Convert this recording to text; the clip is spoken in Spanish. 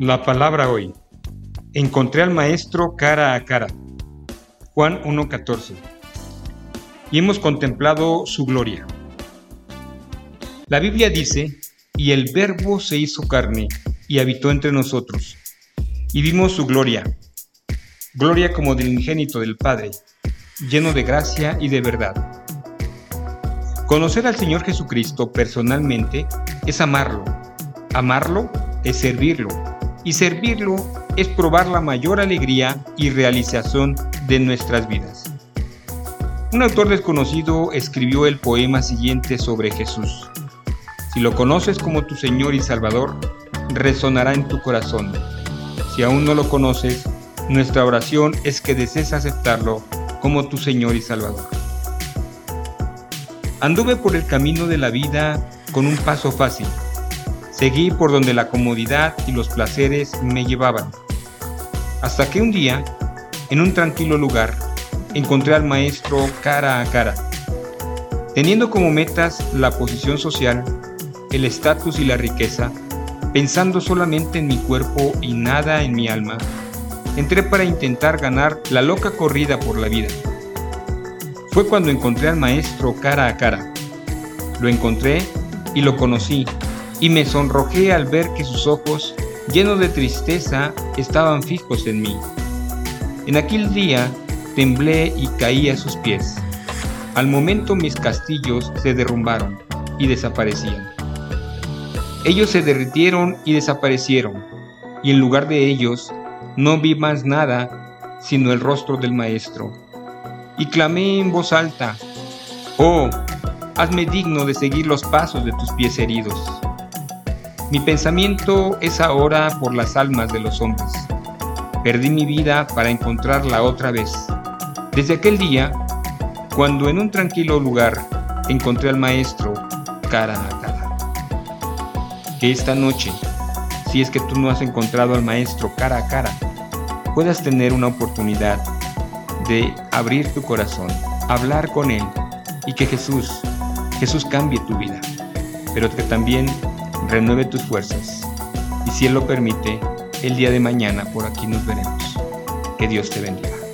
La palabra hoy. Encontré al Maestro cara a cara. Juan 1.14. Y hemos contemplado su gloria. La Biblia dice, y el Verbo se hizo carne y habitó entre nosotros, y vimos su gloria, gloria como del ingénito del Padre, lleno de gracia y de verdad. Conocer al Señor Jesucristo personalmente es amarlo. Amarlo es servirlo y servirlo es probar la mayor alegría y realización de nuestras vidas. Un autor desconocido escribió el poema siguiente sobre Jesús. Si lo conoces como tu Señor y Salvador, resonará en tu corazón. Si aún no lo conoces, nuestra oración es que desees aceptarlo como tu Señor y Salvador. Anduve por el camino de la vida con un paso fácil Seguí por donde la comodidad y los placeres me llevaban. Hasta que un día, en un tranquilo lugar, encontré al maestro cara a cara. Teniendo como metas la posición social, el estatus y la riqueza, pensando solamente en mi cuerpo y nada en mi alma, entré para intentar ganar la loca corrida por la vida. Fue cuando encontré al maestro cara a cara. Lo encontré y lo conocí y me sonrojé al ver que sus ojos, llenos de tristeza, estaban fijos en mí. En aquel día temblé y caí a sus pies. Al momento mis castillos se derrumbaron y desaparecían. Ellos se derritieron y desaparecieron, y en lugar de ellos no vi más nada sino el rostro del Maestro. Y clamé en voz alta, Oh, hazme digno de seguir los pasos de tus pies heridos. Mi pensamiento es ahora por las almas de los hombres. Perdí mi vida para encontrarla otra vez. Desde aquel día, cuando en un tranquilo lugar encontré al Maestro cara a cara. Que esta noche, si es que tú no has encontrado al Maestro cara a cara, puedas tener una oportunidad de abrir tu corazón, hablar con Él y que Jesús, Jesús cambie tu vida, pero que también renueve tus fuerzas y si Él lo permite, el día de mañana por aquí nos veremos. Que Dios te bendiga.